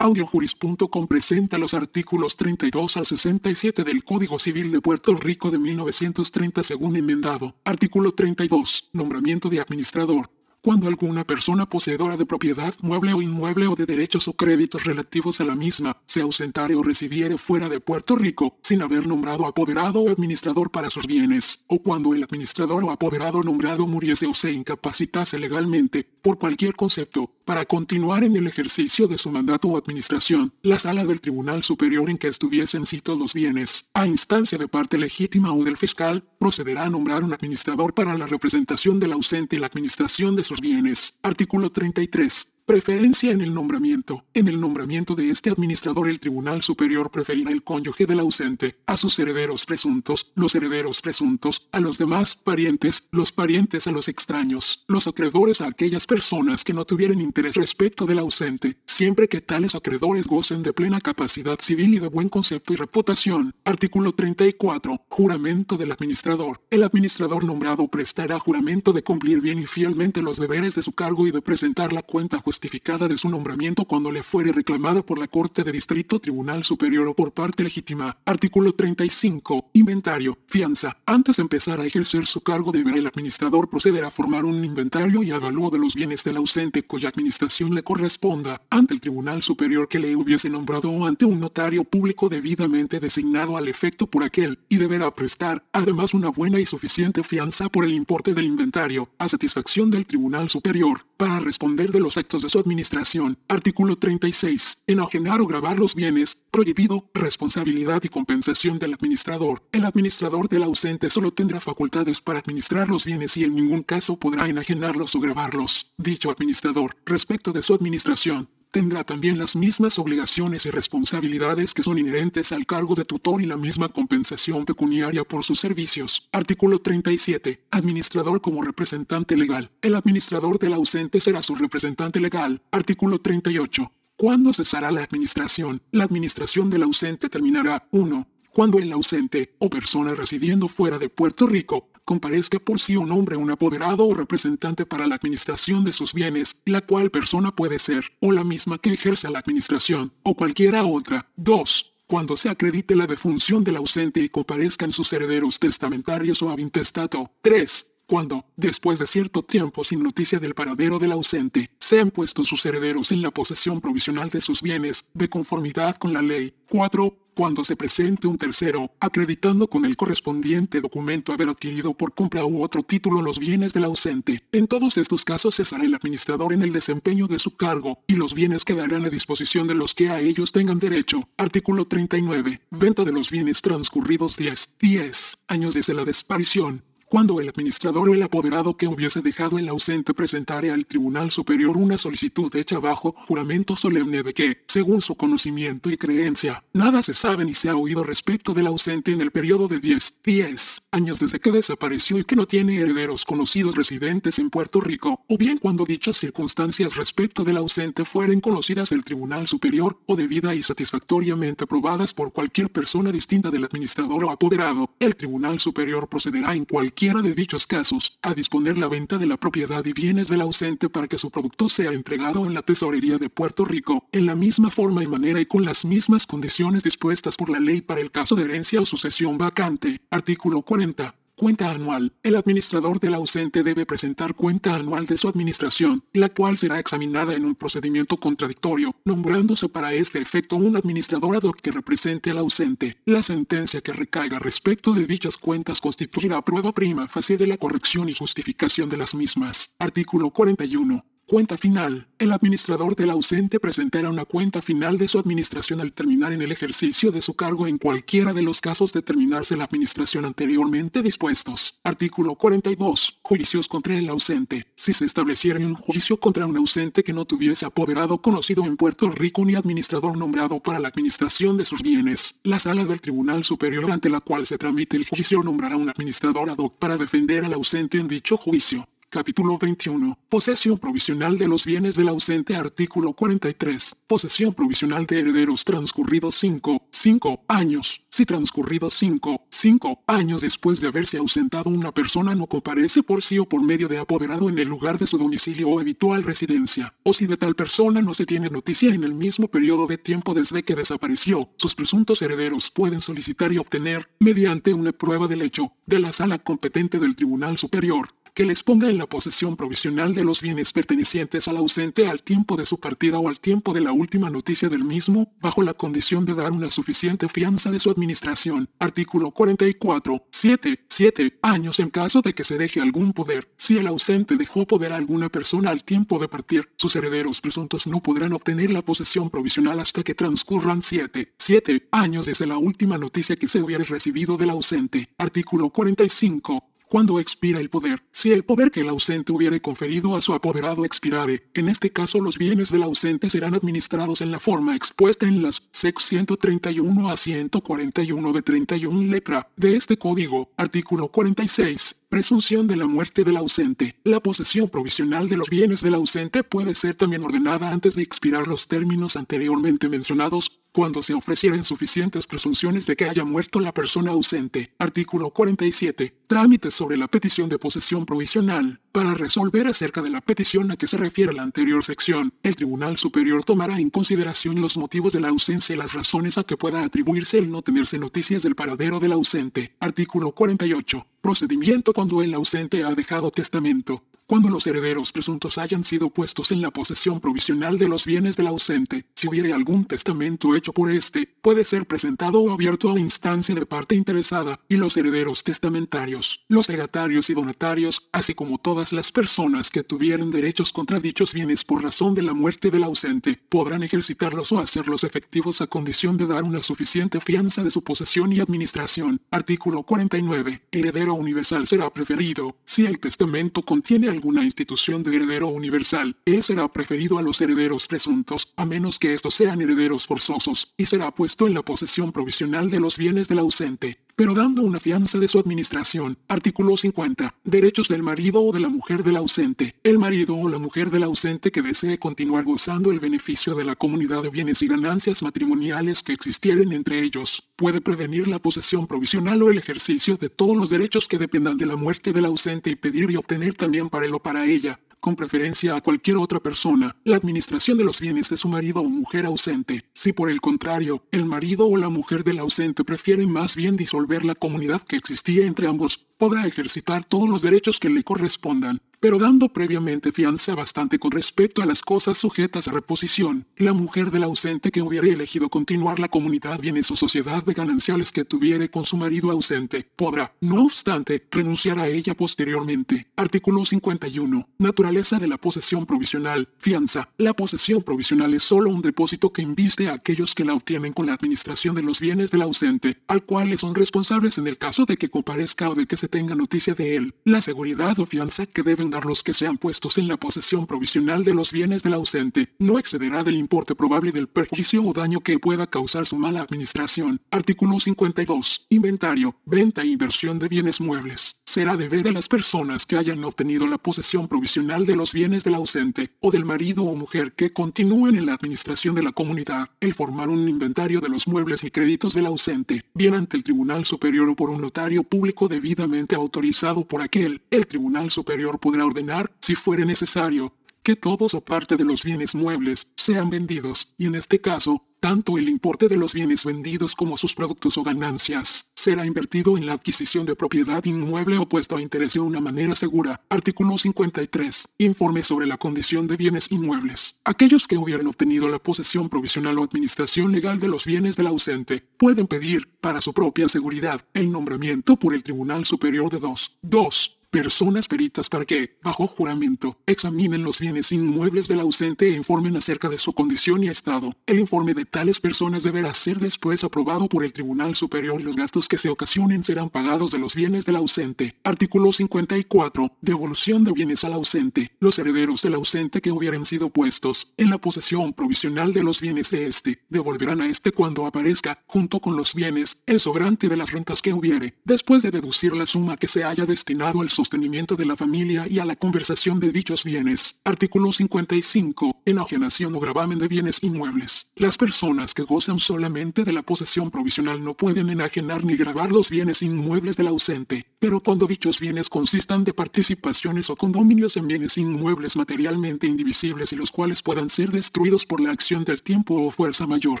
Audiojuris.com presenta los artículos 32 al 67 del Código Civil de Puerto Rico de 1930 según enmendado. Artículo 32. Nombramiento de administrador cuando alguna persona poseedora de propiedad mueble o inmueble o de derechos o créditos relativos a la misma se ausentare o residiere fuera de Puerto Rico sin haber nombrado apoderado o administrador para sus bienes, o cuando el administrador o apoderado nombrado muriese o se incapacitase legalmente por cualquier concepto para continuar en el ejercicio de su mandato o administración, la sala del Tribunal Superior en que estuviesen citos los bienes, a instancia de parte legítima o del fiscal, procederá a nombrar un administrador para la representación del ausente y la administración de sus bienes. Artículo 33. Preferencia en el nombramiento. En el nombramiento de este administrador el Tribunal Superior preferirá el cónyuge del ausente, a sus herederos presuntos, los herederos presuntos, a los demás parientes, los parientes a los extraños, los acreedores a aquellas personas que no tuvieran interés respecto del ausente, siempre que tales acreedores gocen de plena capacidad civil y de buen concepto y reputación. Artículo 34. Juramento del administrador. El administrador nombrado prestará juramento de cumplir bien y fielmente los deberes de su cargo y de presentar la cuenta justificada justificada de su nombramiento cuando le fuere reclamada por la Corte de Distrito Tribunal Superior o por parte legítima. Artículo 35. Inventario. Fianza. Antes de empezar a ejercer su cargo deberá el administrador proceder a formar un inventario y avalúo de los bienes del ausente cuya administración le corresponda ante el Tribunal Superior que le hubiese nombrado o ante un notario público debidamente designado al efecto por aquel, y deberá prestar, además, una buena y suficiente fianza por el importe del inventario, a satisfacción del Tribunal Superior, para responder de los actos de su administración. Artículo 36. Enajenar o grabar los bienes. Prohibido. Responsabilidad y compensación del administrador. El administrador del ausente solo tendrá facultades para administrar los bienes y en ningún caso podrá enajenarlos o grabarlos. Dicho administrador, respecto de su administración, tendrá también las mismas obligaciones y responsabilidades que son inherentes al cargo de tutor y la misma compensación pecuniaria por sus servicios. Artículo 37. Administrador como representante legal. El administrador del ausente será su representante legal. Artículo 38. ¿Cuándo cesará la administración? La administración del ausente terminará 1 cuando el ausente o persona residiendo fuera de Puerto Rico comparezca por sí un hombre, un apoderado o representante para la administración de sus bienes, la cual persona puede ser, o la misma que ejerce la administración, o cualquiera otra. 2 cuando se acredite la defunción del ausente y comparezcan sus herederos testamentarios o avintestato. 3 cuando, después de cierto tiempo sin noticia del paradero del ausente, sean puestos sus herederos en la posesión provisional de sus bienes, de conformidad con la ley. 4. Cuando se presente un tercero, acreditando con el correspondiente documento haber adquirido por compra u otro título los bienes del ausente. En todos estos casos cesará el administrador en el desempeño de su cargo, y los bienes quedarán a disposición de los que a ellos tengan derecho. Artículo 39. Venta de los bienes transcurridos 10. 10 años desde la desaparición cuando el administrador o el apoderado que hubiese dejado el ausente presentare al Tribunal Superior una solicitud hecha bajo juramento solemne de que, según su conocimiento y creencia, nada se sabe ni se ha oído respecto del ausente en el periodo de 10, 10 años desde que desapareció y que no tiene herederos conocidos residentes en Puerto Rico, o bien cuando dichas circunstancias respecto del ausente fueren conocidas del Tribunal Superior o debida y satisfactoriamente probadas por cualquier persona distinta del administrador o apoderado, el Tribunal Superior procederá en cualquier cualquiera de dichos casos, a disponer la venta de la propiedad y bienes del ausente para que su producto sea entregado en la tesorería de Puerto Rico, en la misma forma y manera y con las mismas condiciones dispuestas por la ley para el caso de herencia o sucesión vacante. Artículo 40. Cuenta anual. El administrador del ausente debe presentar cuenta anual de su administración, la cual será examinada en un procedimiento contradictorio, nombrándose para este efecto un administrador ad hoc que represente al ausente. La sentencia que recaiga respecto de dichas cuentas constituirá prueba prima facie de la corrección y justificación de las mismas. Artículo 41. Cuenta final. El administrador del ausente presentará una cuenta final de su administración al terminar en el ejercicio de su cargo en cualquiera de los casos de terminarse la administración anteriormente dispuestos. Artículo 42. Juicios contra el ausente. Si se estableciera un juicio contra un ausente que no tuviese apoderado conocido en Puerto Rico ni administrador nombrado para la administración de sus bienes, la sala del Tribunal Superior ante la cual se tramite el juicio nombrará un administrador ad hoc para defender al ausente en dicho juicio Capítulo 21. Posesión provisional de los bienes del ausente. Artículo 43. Posesión provisional de herederos transcurridos 5, 5 años. Si transcurridos 5, 5 años después de haberse ausentado una persona no comparece por sí o por medio de apoderado en el lugar de su domicilio o habitual residencia, o si de tal persona no se tiene noticia en el mismo periodo de tiempo desde que desapareció, sus presuntos herederos pueden solicitar y obtener, mediante una prueba del hecho, de la sala competente del Tribunal Superior, que les ponga en la posesión provisional de los bienes pertenecientes al ausente al tiempo de su partida o al tiempo de la última noticia del mismo, bajo la condición de dar una suficiente fianza de su administración. Artículo 44. 7. 7 años en caso de que se deje algún poder. Si el ausente dejó poder a alguna persona al tiempo de partir, sus herederos presuntos no podrán obtener la posesión provisional hasta que transcurran 7. 7 años desde la última noticia que se hubiera recibido del ausente. Artículo 45 cuando expira el poder. Si el poder que el ausente hubiere conferido a su apoderado expirare, en este caso los bienes del ausente serán administrados en la forma expuesta en las SEC 131 a 141 de 31 letra de este código, artículo 46. Presunción de la muerte del ausente. La posesión provisional de los bienes del ausente puede ser también ordenada antes de expirar los términos anteriormente mencionados, cuando se ofrecieren suficientes presunciones de que haya muerto la persona ausente. Artículo 47. Trámites sobre la petición de posesión provisional. Para resolver acerca de la petición a que se refiere la anterior sección, el Tribunal Superior tomará en consideración los motivos de la ausencia y las razones a que pueda atribuirse el no tenerse noticias del paradero del ausente. Artículo 48. Procedimiento cuando el ausente ha dejado testamento cuando los herederos presuntos hayan sido puestos en la posesión provisional de los bienes del ausente, si hubiere algún testamento hecho por éste, puede ser presentado o abierto a instancia de parte interesada y los herederos testamentarios, los legatarios y donatarios, así como todas las personas que tuvieran derechos contra dichos bienes por razón de la muerte del ausente, podrán ejercitarlos o hacerlos efectivos a condición de dar una suficiente fianza de su posesión y administración. Artículo 49. Heredero universal será preferido si el testamento contiene alguna institución de heredero universal, él será preferido a los herederos presuntos, a menos que estos sean herederos forzosos, y será puesto en la posesión provisional de los bienes del ausente pero dando una fianza de su administración. Artículo 50. Derechos del marido o de la mujer del ausente. El marido o la mujer del ausente que desee continuar gozando el beneficio de la comunidad de bienes y ganancias matrimoniales que existieren entre ellos, puede prevenir la posesión provisional o el ejercicio de todos los derechos que dependan de la muerte del ausente y pedir y obtener también para él o para ella, con preferencia a cualquier otra persona, la administración de los bienes de su marido o mujer ausente. Si por el contrario, el marido o la mujer del ausente prefieren más bien disolver la comunidad que existía entre ambos, podrá ejercitar todos los derechos que le correspondan, pero dando previamente fianza bastante con respecto a las cosas sujetas a reposición. La mujer del ausente que hubiera elegido continuar la comunidad bienes o sociedad de gananciales que tuviere con su marido ausente, podrá, no obstante, renunciar a ella posteriormente. Artículo 51. Naturaleza de la posesión provisional. Fianza. La posesión provisional es solo un depósito que inviste a aquellos que la obtienen con la administración de los bienes del ausente, al cual le son responsables en el caso de que comparezca o de que tenga noticia de él. La seguridad o fianza que deben dar los que sean puestos en la posesión provisional de los bienes del ausente no excederá del importe probable del perjuicio o daño que pueda causar su mala administración. Artículo 52. Inventario, venta e inversión de bienes muebles. Será deber de las personas que hayan obtenido la posesión provisional de los bienes del ausente o del marido o mujer que continúen en la administración de la comunidad el formar un inventario de los muebles y créditos del ausente, bien ante el Tribunal Superior o por un notario público debidamente autorizado por aquel, el Tribunal Superior podrá ordenar, si fuere necesario, que todos o parte de los bienes muebles sean vendidos, y en este caso, tanto el importe de los bienes vendidos como sus productos o ganancias será invertido en la adquisición de propiedad inmueble o puesto a interés de una manera segura. Artículo 53. Informe sobre la condición de bienes inmuebles. Aquellos que hubieran obtenido la posesión provisional o administración legal de los bienes del ausente pueden pedir, para su propia seguridad, el nombramiento por el Tribunal Superior de dos. 2 personas peritas para que, bajo juramento, examinen los bienes inmuebles del ausente e informen acerca de su condición y estado. El informe de tales personas deberá ser después aprobado por el Tribunal Superior y los gastos que se ocasionen serán pagados de los bienes del ausente. Artículo 54. Devolución de bienes al ausente. Los herederos del ausente que hubieran sido puestos en la posesión provisional de los bienes de éste, devolverán a éste cuando aparezca, junto con los bienes, el sobrante de las rentas que hubiere, después de deducir la suma que se haya destinado al sostenimiento de la familia y a la conversación de dichos bienes. Artículo 55. Enajenación o gravamen de bienes inmuebles. Las personas que gozan solamente de la posesión provisional no pueden enajenar ni grabar los bienes inmuebles del ausente, pero cuando dichos bienes consistan de participaciones o condominios en bienes inmuebles materialmente indivisibles y los cuales puedan ser destruidos por la acción del tiempo o fuerza mayor,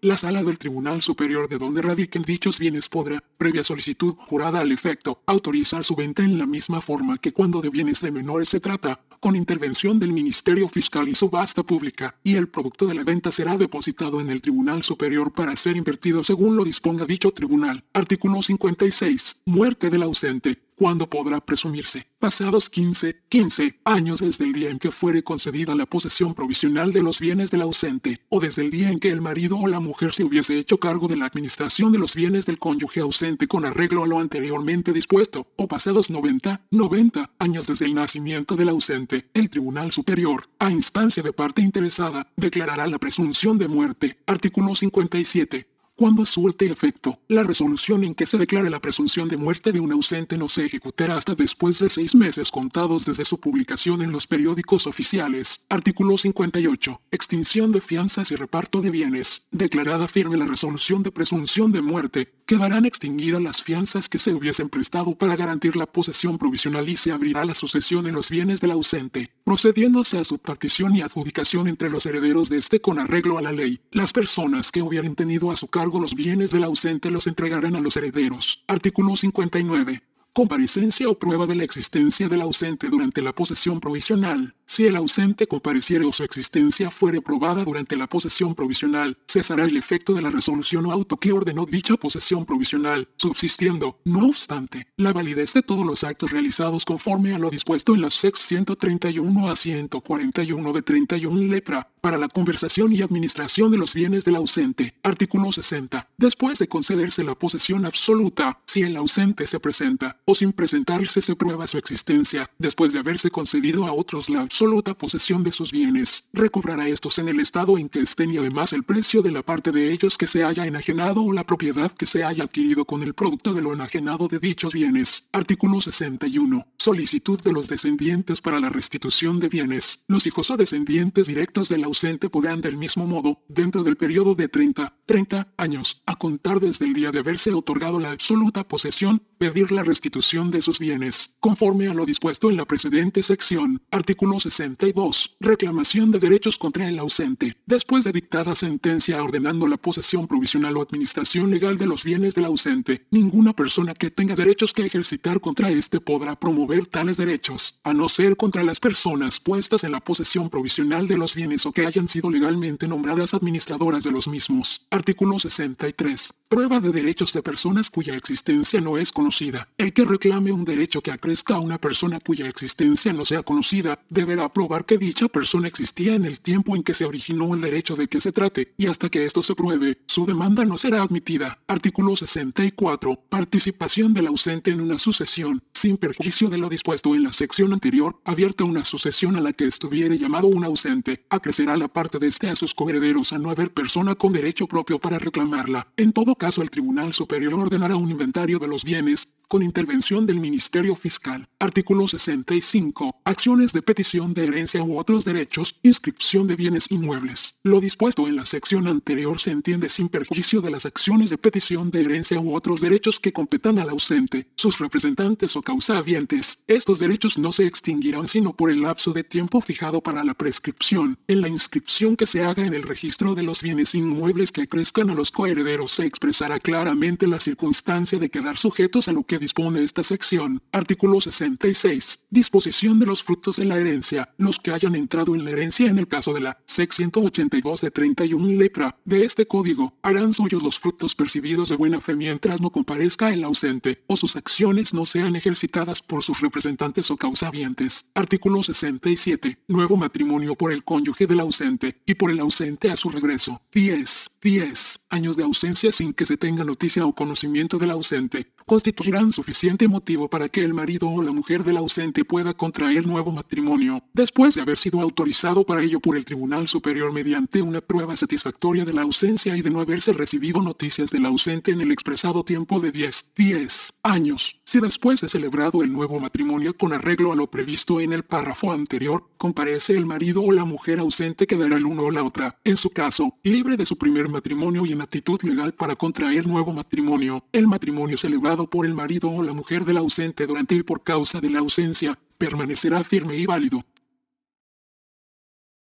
la sala del Tribunal Superior de donde radiquen dichos bienes podrá, previa solicitud jurada al efecto, autorizar su venta en la misma forma que cuando de bienes de menores se trata, con intervención del Ministerio Fiscal y subasta pública, y el producto de la venta será depositado en el Tribunal Superior para ser invertido según lo disponga dicho tribunal. Artículo 56. Muerte del ausente cuando podrá presumirse, pasados 15, 15 años desde el día en que fuere concedida la posesión provisional de los bienes del ausente, o desde el día en que el marido o la mujer se hubiese hecho cargo de la administración de los bienes del cónyuge ausente con arreglo a lo anteriormente dispuesto, o pasados 90, 90 años desde el nacimiento del ausente, el Tribunal Superior, a instancia de parte interesada, declarará la presunción de muerte. Artículo 57 cuando surte efecto, la resolución en que se declare la presunción de muerte de un ausente no se ejecutará hasta después de seis meses contados desde su publicación en los periódicos oficiales. Artículo 58. Extinción de fianzas y reparto de bienes. Declarada firme la resolución de presunción de muerte, quedarán extinguidas las fianzas que se hubiesen prestado para garantir la posesión provisional y se abrirá la sucesión en los bienes del ausente, procediéndose a su partición y adjudicación entre los herederos de este con arreglo a la ley. Las personas que hubieran tenido a su cargo los bienes del ausente los entregarán a los herederos. Artículo 59 comparecencia o prueba de la existencia del ausente durante la posesión provisional. Si el ausente compareciere o su existencia fuere probada durante la posesión provisional, cesará el efecto de la resolución o auto que ordenó dicha posesión provisional, subsistiendo, no obstante, la validez de todos los actos realizados conforme a lo dispuesto en las SEC 131 a 141 de 31 lepra, para la conversación y administración de los bienes del ausente. Artículo 60. Después de concederse la posesión absoluta, si el ausente se presenta, o sin presentarse se prueba su existencia, después de haberse concedido a otros la absoluta posesión de sus bienes, recobrará estos en el estado en que estén y además el precio de la parte de ellos que se haya enajenado o la propiedad que se haya adquirido con el producto de lo enajenado de dichos bienes. Artículo 61. Solicitud de los descendientes para la restitución de bienes. Los hijos o descendientes directos del ausente podrán del mismo modo, dentro del periodo de 30, 30 años, a contar desde el día de haberse otorgado la absoluta posesión, pedir la restitución de sus bienes, conforme a lo dispuesto en la precedente sección. Artículo 62. Reclamación de derechos contra el ausente. Después de dictada sentencia ordenando la posesión provisional o administración legal de los bienes del ausente, ninguna persona que tenga derechos que ejercitar contra éste podrá promover tales derechos, a no ser contra las personas puestas en la posesión provisional de los bienes o que hayan sido legalmente nombradas administradoras de los mismos. Artículo 63. Prueba de derechos de personas cuya existencia no es conocida. El que reclame un derecho que acrezca a una persona cuya existencia no sea conocida deberá probar que dicha persona existía en el tiempo en que se originó el derecho de que se trate, y hasta que esto se pruebe, su demanda no será admitida. Artículo 64. Participación del ausente en una sucesión, sin perjuicio de lo dispuesto en la sección anterior, abierta una sucesión a la que estuviere llamado un ausente, acrecerá la parte de este a sus coherederos a no haber persona con derecho propio para reclamarla. En todo caso, el Tribunal Superior ordenará un inventario de los bienes, con intervención del Ministerio Fiscal. Artículo 65. Acciones de petición de herencia u otros derechos, inscripción de bienes inmuebles. Lo dispuesto en la sección anterior se entiende sin perjuicio de las acciones de petición de herencia u otros derechos que competan al ausente, sus representantes o causavientes. Estos derechos no se extinguirán sino por el lapso de tiempo fijado para la prescripción. En la inscripción que se haga en el registro de los bienes inmuebles que crezcan a los coherederos se expresará claramente la circunstancia de quedar sujetos a lo que dispone esta sección. Artículo 66. Disposición de los frutos de la herencia. Los que hayan entrado en la herencia en el caso de la SEC 182 de 31 lepra de este código harán suyos los frutos percibidos de buena fe mientras no comparezca el ausente o sus acciones no sean ejercitadas por sus representantes o causavientes. Artículo 67. Nuevo matrimonio por el cónyuge del ausente y por el ausente a su regreso. 10. 10. Años de ausencia sin que se tenga noticia o conocimiento del ausente constituirán suficiente motivo para que el marido o la mujer del ausente pueda contraer nuevo matrimonio, después de haber sido autorizado para ello por el Tribunal Superior mediante una prueba satisfactoria de la ausencia y de no haberse recibido noticias del ausente en el expresado tiempo de 10, 10 años. Si después de celebrado el nuevo matrimonio con arreglo a lo previsto en el párrafo anterior, comparece el marido o la mujer ausente quedará el uno o la otra, en su caso, libre de su primer matrimonio y en actitud legal para contraer nuevo matrimonio. El matrimonio celebrado por el marido o la mujer del ausente durante y por causa de la ausencia permanecerá firme y válido.